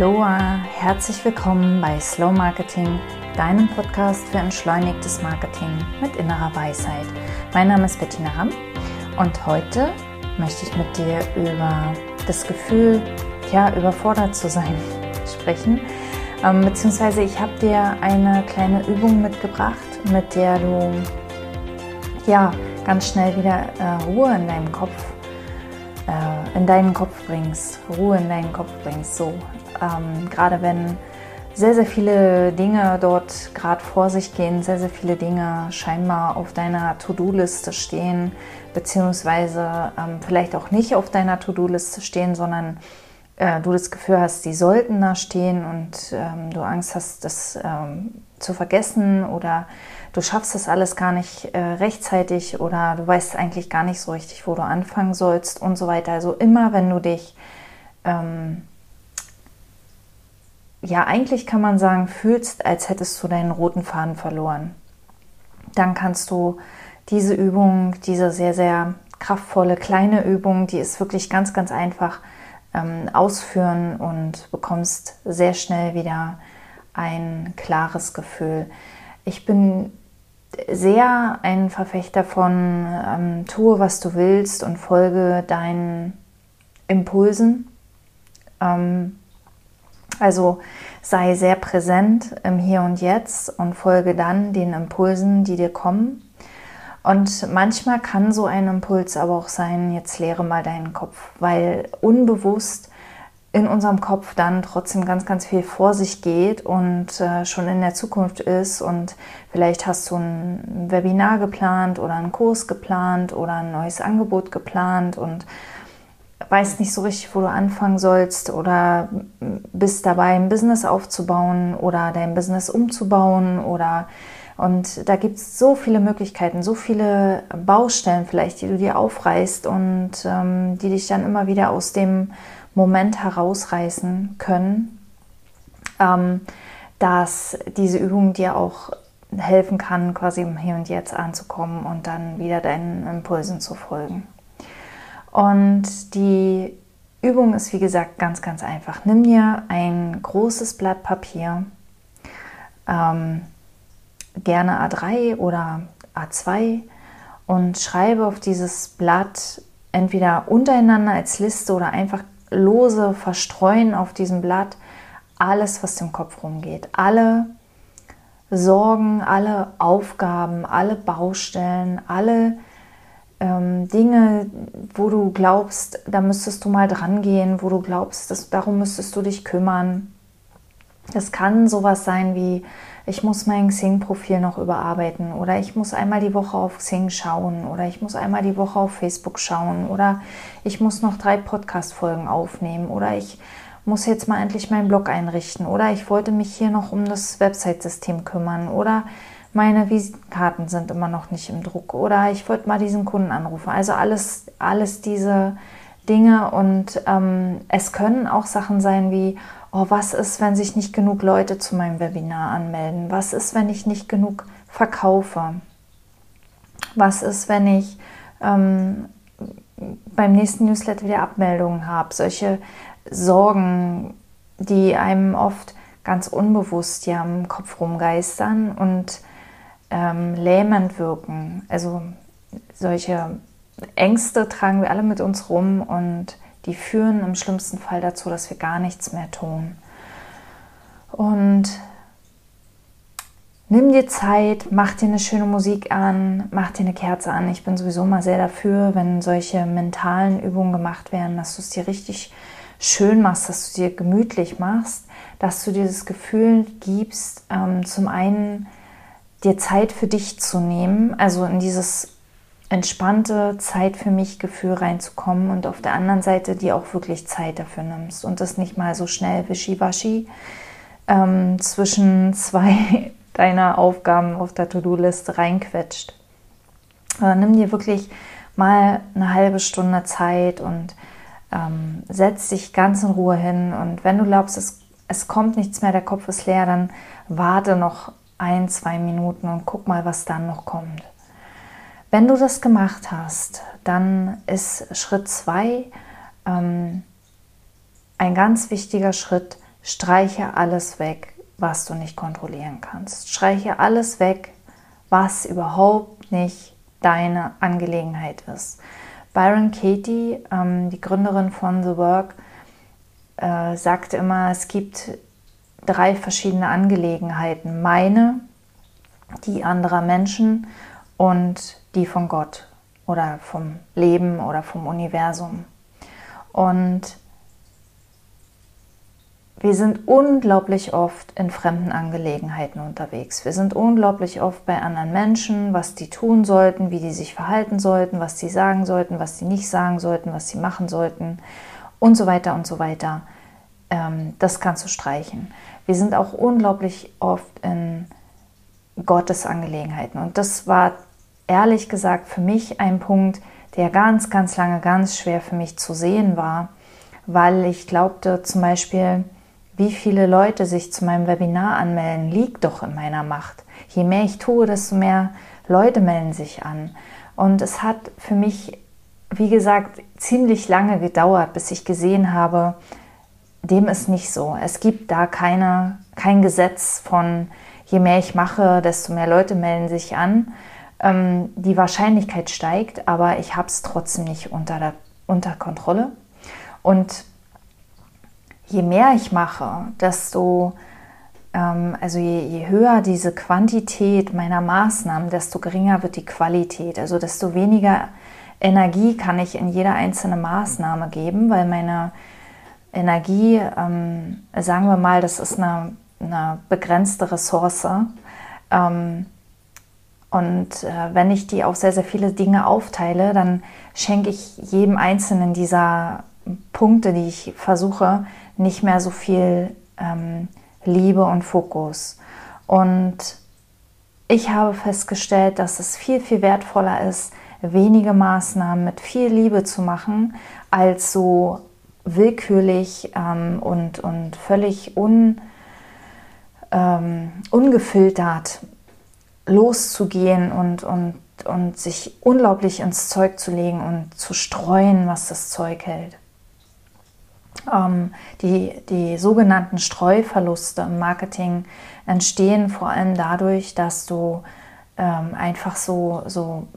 Aloha, herzlich willkommen bei Slow Marketing, deinem Podcast für entschleunigtes Marketing mit innerer Weisheit. Mein Name ist Bettina Ramm und heute möchte ich mit dir über das Gefühl, ja, überfordert zu sein sprechen. Ähm, beziehungsweise ich habe dir eine kleine Übung mitgebracht, mit der du ja ganz schnell wieder äh, Ruhe in deinem Kopf äh, in deinen Kopf bringst, Ruhe in deinen Kopf bringst. So, ähm, gerade wenn sehr, sehr viele Dinge dort gerade vor sich gehen, sehr, sehr viele Dinge scheinbar auf deiner To-Do-Liste stehen, beziehungsweise ähm, vielleicht auch nicht auf deiner To-Do-Liste stehen, sondern äh, du das Gefühl hast, die sollten da stehen und ähm, du Angst hast, das ähm, zu vergessen oder du schaffst das alles gar nicht äh, rechtzeitig oder du weißt eigentlich gar nicht so richtig, wo du anfangen sollst und so weiter. Also immer, wenn du dich ähm, ja, eigentlich kann man sagen, fühlst, als hättest du deinen roten Faden verloren. Dann kannst du diese Übung, diese sehr, sehr kraftvolle kleine Übung, die ist wirklich ganz, ganz einfach ähm, ausführen und bekommst sehr schnell wieder ein klares Gefühl. Ich bin sehr ein Verfechter von ähm, tue, was du willst und folge deinen Impulsen. Ähm, also sei sehr präsent im Hier und Jetzt und folge dann den Impulsen, die dir kommen. Und manchmal kann so ein Impuls aber auch sein, jetzt leere mal deinen Kopf, weil unbewusst in unserem Kopf dann trotzdem ganz, ganz viel vor sich geht und äh, schon in der Zukunft ist. Und vielleicht hast du ein Webinar geplant oder einen Kurs geplant oder ein neues Angebot geplant und weißt nicht so richtig, wo du anfangen sollst oder bist dabei, ein Business aufzubauen oder dein Business umzubauen oder und da gibt es so viele Möglichkeiten, so viele Baustellen vielleicht, die du dir aufreißt und ähm, die dich dann immer wieder aus dem Moment herausreißen können, ähm, dass diese Übung dir auch helfen kann, quasi im Hier und Jetzt anzukommen und dann wieder deinen Impulsen zu folgen. Und die Übung ist, wie gesagt, ganz, ganz einfach. Nimm dir ein großes Blatt Papier, ähm, gerne A3 oder A2 und schreibe auf dieses Blatt entweder untereinander als Liste oder einfach lose verstreuen auf diesem Blatt alles, was im Kopf rumgeht. Alle Sorgen, alle Aufgaben, alle Baustellen, alle ähm, Dinge, wo du glaubst, da müsstest du mal dran gehen, wo du glaubst, dass, darum müsstest du dich kümmern. Das kann sowas sein wie, ich muss mein Xing-Profil noch überarbeiten oder ich muss einmal die Woche auf Xing schauen oder ich muss einmal die Woche auf Facebook schauen oder ich muss noch drei Podcast-Folgen aufnehmen oder ich muss jetzt mal endlich meinen Blog einrichten oder ich wollte mich hier noch um das Website-System kümmern oder meine Visitenkarten sind immer noch nicht im Druck oder ich wollte mal diesen Kunden anrufen. Also alles, alles diese Dinge und ähm, es können auch Sachen sein wie, oh, was ist, wenn sich nicht genug Leute zu meinem Webinar anmelden? Was ist, wenn ich nicht genug verkaufe? Was ist, wenn ich ähm, beim nächsten Newsletter wieder Abmeldungen habe? Solche Sorgen, die einem oft ganz unbewusst ja im Kopf rumgeistern und ähm, lähmend wirken. Also solche Ängste tragen wir alle mit uns rum und die führen im schlimmsten Fall dazu, dass wir gar nichts mehr tun. Und nimm dir Zeit, mach dir eine schöne Musik an, mach dir eine Kerze an. Ich bin sowieso mal sehr dafür, wenn solche mentalen Übungen gemacht werden, dass du es dir richtig schön machst, dass du dir gemütlich machst, dass du dir das Gefühl gibst, ähm, zum einen dir Zeit für dich zu nehmen, also in dieses entspannte Zeit für mich Gefühl reinzukommen und auf der anderen Seite dir auch wirklich Zeit dafür nimmst und das nicht mal so schnell wischiwaschi ähm, zwischen zwei deiner Aufgaben auf der To-Do-Liste reinquetscht. Aber nimm dir wirklich mal eine halbe Stunde Zeit und ähm, setz dich ganz in Ruhe hin und wenn du glaubst, es, es kommt nichts mehr, der Kopf ist leer, dann warte noch ein, zwei Minuten und guck mal, was dann noch kommt. Wenn du das gemacht hast, dann ist Schritt zwei ähm, ein ganz wichtiger Schritt, streiche alles weg, was du nicht kontrollieren kannst. Streiche alles weg, was überhaupt nicht deine Angelegenheit ist. Byron Katie, ähm, die Gründerin von The Work, äh, sagt immer, es gibt drei verschiedene Angelegenheiten. Meine, die anderer Menschen und die von Gott oder vom Leben oder vom Universum. Und wir sind unglaublich oft in fremden Angelegenheiten unterwegs. Wir sind unglaublich oft bei anderen Menschen, was die tun sollten, wie die sich verhalten sollten, was sie sagen sollten, was sie nicht sagen sollten, was sie machen sollten und so weiter und so weiter. Ähm, das kannst du streichen. Wir sind auch unglaublich oft in Gottes Angelegenheiten. Und das war ehrlich gesagt für mich ein Punkt, der ganz, ganz lange ganz schwer für mich zu sehen war, weil ich glaubte zum Beispiel, wie viele Leute sich zu meinem Webinar anmelden, liegt doch in meiner Macht. Je mehr ich tue, desto mehr Leute melden sich an. Und es hat für mich, wie gesagt, ziemlich lange gedauert, bis ich gesehen habe, dem ist nicht so. Es gibt da keine, kein Gesetz von, je mehr ich mache, desto mehr Leute melden sich an. Ähm, die Wahrscheinlichkeit steigt, aber ich habe es trotzdem nicht unter, der, unter Kontrolle. Und je mehr ich mache, desto, ähm, also je, je, höher diese Quantität meiner Maßnahmen, desto geringer wird die Qualität. Also desto weniger Energie kann ich in jede einzelne Maßnahme geben, weil meine Energie, ähm, sagen wir mal, das ist eine, eine begrenzte Ressource. Ähm, und äh, wenn ich die auf sehr, sehr viele Dinge aufteile, dann schenke ich jedem einzelnen dieser Punkte, die ich versuche, nicht mehr so viel ähm, Liebe und Fokus. Und ich habe festgestellt, dass es viel, viel wertvoller ist, wenige Maßnahmen mit viel Liebe zu machen, als so willkürlich ähm, und, und völlig un, ähm, ungefiltert loszugehen und, und, und sich unglaublich ins Zeug zu legen und zu streuen, was das Zeug hält. Ähm, die, die sogenannten Streuverluste im Marketing entstehen vor allem dadurch, dass du ähm, einfach so, so,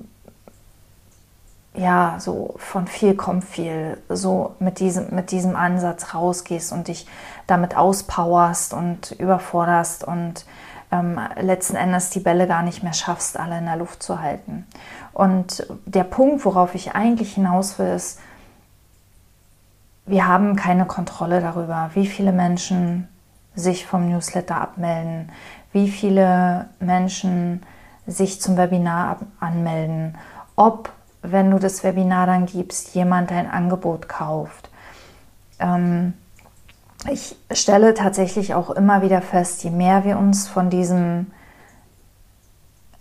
ja, so von viel kommt viel, so mit diesem, mit diesem Ansatz rausgehst und dich damit auspowerst und überforderst und ähm, letzten Endes die Bälle gar nicht mehr schaffst, alle in der Luft zu halten. Und der Punkt, worauf ich eigentlich hinaus will, ist, wir haben keine Kontrolle darüber, wie viele Menschen sich vom Newsletter abmelden, wie viele Menschen sich zum Webinar anmelden, ob, wenn du das Webinar dann gibst, jemand dein Angebot kauft. Ähm, ich stelle tatsächlich auch immer wieder fest, je mehr wir uns von diesem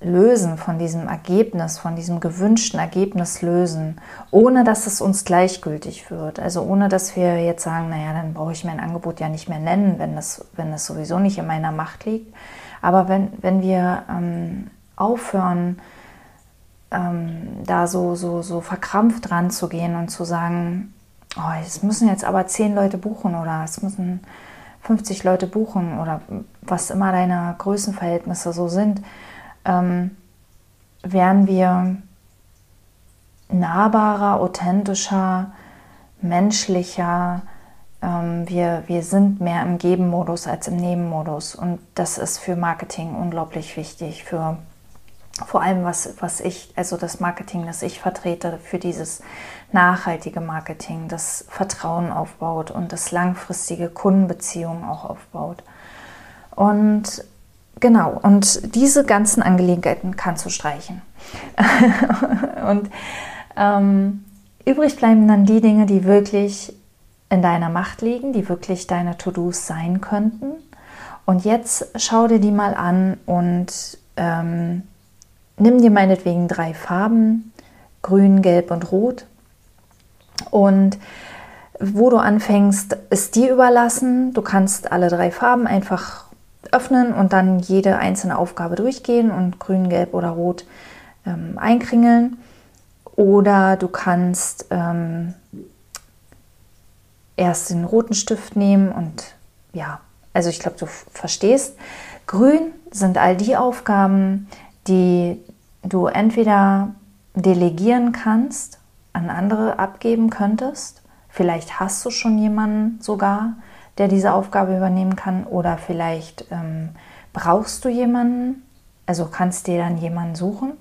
lösen, von diesem Ergebnis, von diesem gewünschten Ergebnis lösen, ohne dass es uns gleichgültig wird. Also ohne dass wir jetzt sagen, naja, dann brauche ich mein Angebot ja nicht mehr nennen, wenn das, wenn das sowieso nicht in meiner Macht liegt. Aber wenn, wenn wir ähm, aufhören, ähm, da so, so, so verkrampft ranzugehen und zu sagen, oh, es müssen jetzt aber zehn Leute buchen oder es müssen 50 Leute buchen oder was immer deine Größenverhältnisse so sind, ähm, werden wir nahbarer, authentischer, menschlicher. Ähm, wir, wir sind mehr im Geben-Modus als im Nehmen-Modus. Und das ist für Marketing unglaublich wichtig, für vor allem was, was ich, also das Marketing, das ich vertrete, für dieses nachhaltige Marketing, das Vertrauen aufbaut und das langfristige Kundenbeziehungen auch aufbaut. Und genau, und diese ganzen Angelegenheiten kannst du streichen. und ähm, übrig bleiben dann die Dinge, die wirklich in deiner Macht liegen, die wirklich deine To-Dos sein könnten. Und jetzt schau dir die mal an und ähm, Nimm dir meinetwegen drei Farben, grün, gelb und rot. Und wo du anfängst, ist dir überlassen. Du kannst alle drei Farben einfach öffnen und dann jede einzelne Aufgabe durchgehen und grün, gelb oder rot ähm, einkringeln. Oder du kannst ähm, erst den roten Stift nehmen und ja, also ich glaube, du verstehst. Grün sind all die Aufgaben, die du entweder delegieren kannst, an andere abgeben könntest. Vielleicht hast du schon jemanden sogar, der diese Aufgabe übernehmen kann oder vielleicht ähm, brauchst du jemanden, also kannst dir dann jemanden suchen.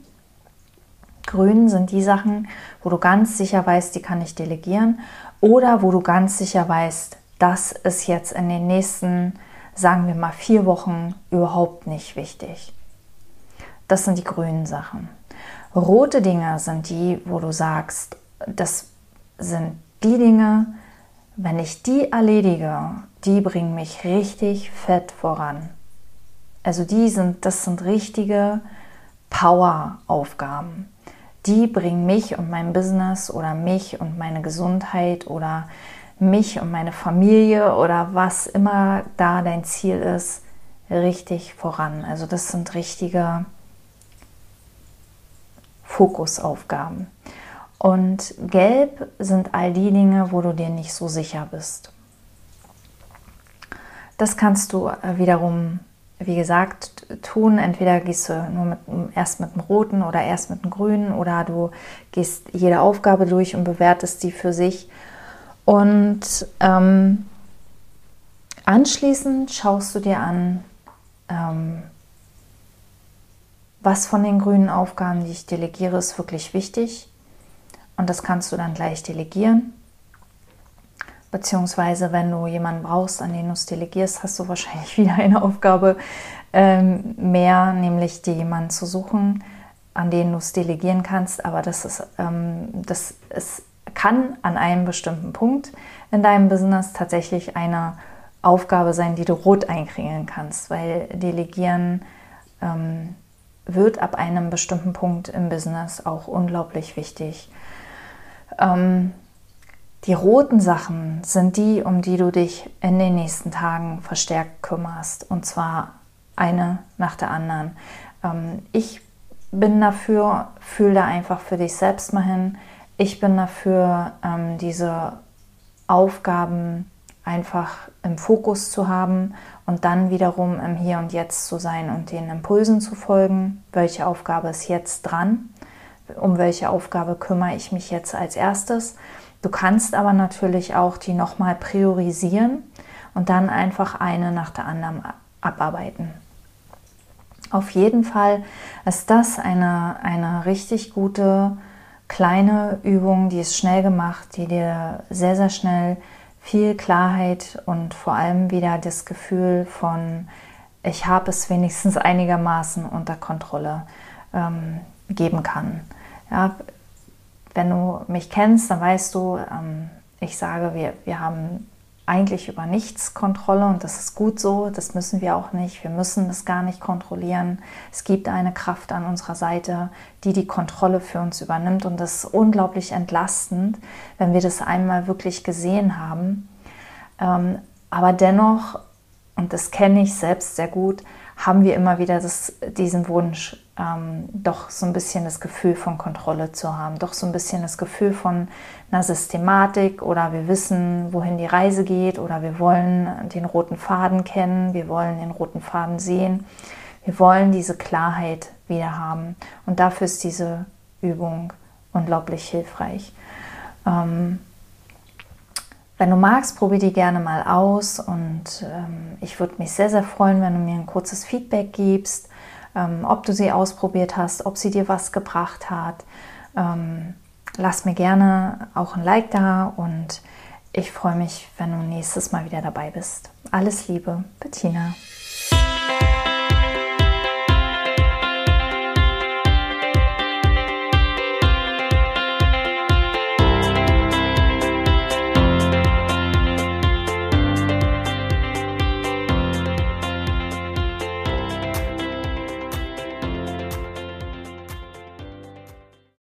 Grün sind die Sachen, wo du ganz sicher weißt, die kann ich delegieren oder wo du ganz sicher weißt, das ist jetzt in den nächsten, sagen wir mal, vier Wochen überhaupt nicht wichtig. Das sind die grünen Sachen. Rote Dinge sind die, wo du sagst, das sind die Dinge, wenn ich die erledige, die bringen mich richtig fett voran. Also die sind, das sind richtige Power-Aufgaben. Die bringen mich und mein Business oder mich und meine Gesundheit oder mich und meine Familie oder was immer da dein Ziel ist, richtig voran. Also das sind richtige Fokusaufgaben. Und gelb sind all die Dinge, wo du dir nicht so sicher bist. Das kannst du äh, wiederum, wie gesagt, tun. Entweder gehst du nur mit, erst mit dem roten oder erst mit dem grünen oder du gehst jede Aufgabe durch und bewertest die für sich. Und ähm, anschließend schaust du dir an, ähm, was von den grünen Aufgaben, die ich delegiere, ist wirklich wichtig und das kannst du dann gleich delegieren. Beziehungsweise, wenn du jemanden brauchst, an den du es delegierst, hast du wahrscheinlich wieder eine Aufgabe ähm, mehr, nämlich dir jemanden zu suchen, an den du es delegieren kannst. Aber das ist, ähm, das ist, kann an einem bestimmten Punkt in deinem Business tatsächlich eine Aufgabe sein, die du rot einkriegen kannst, weil Delegieren ähm, wird ab einem bestimmten Punkt im Business auch unglaublich wichtig. Ähm, die roten Sachen sind die, um die du dich in den nächsten Tagen verstärkt kümmerst. Und zwar eine nach der anderen. Ähm, ich bin dafür, fühl da einfach für dich selbst mal hin. Ich bin dafür, ähm, diese Aufgaben einfach im Fokus zu haben und dann wiederum im Hier und Jetzt zu sein und den Impulsen zu folgen. Welche Aufgabe ist jetzt dran? um welche Aufgabe kümmere ich mich jetzt als erstes. Du kannst aber natürlich auch die nochmal priorisieren und dann einfach eine nach der anderen abarbeiten. Auf jeden Fall ist das eine, eine richtig gute kleine Übung, die ist schnell gemacht, die dir sehr, sehr schnell viel Klarheit und vor allem wieder das Gefühl von, ich habe es wenigstens einigermaßen unter Kontrolle ähm, geben kann. Ja, wenn du mich kennst, dann weißt du, ähm, ich sage, wir, wir haben eigentlich über nichts Kontrolle und das ist gut so, das müssen wir auch nicht, wir müssen das gar nicht kontrollieren. Es gibt eine Kraft an unserer Seite, die die Kontrolle für uns übernimmt und das ist unglaublich entlastend, wenn wir das einmal wirklich gesehen haben. Ähm, aber dennoch, und das kenne ich selbst sehr gut, haben wir immer wieder das, diesen Wunsch, ähm, doch so ein bisschen das Gefühl von Kontrolle zu haben, doch so ein bisschen das Gefühl von einer Systematik oder wir wissen, wohin die Reise geht oder wir wollen den roten Faden kennen, wir wollen den roten Faden sehen, wir wollen diese Klarheit wieder haben und dafür ist diese Übung unglaublich hilfreich. Ähm, wenn du magst, probier die gerne mal aus und ähm, ich würde mich sehr, sehr freuen, wenn du mir ein kurzes Feedback gibst, ähm, ob du sie ausprobiert hast, ob sie dir was gebracht hat. Ähm, lass mir gerne auch ein Like da und ich freue mich, wenn du nächstes Mal wieder dabei bist. Alles Liebe, Bettina.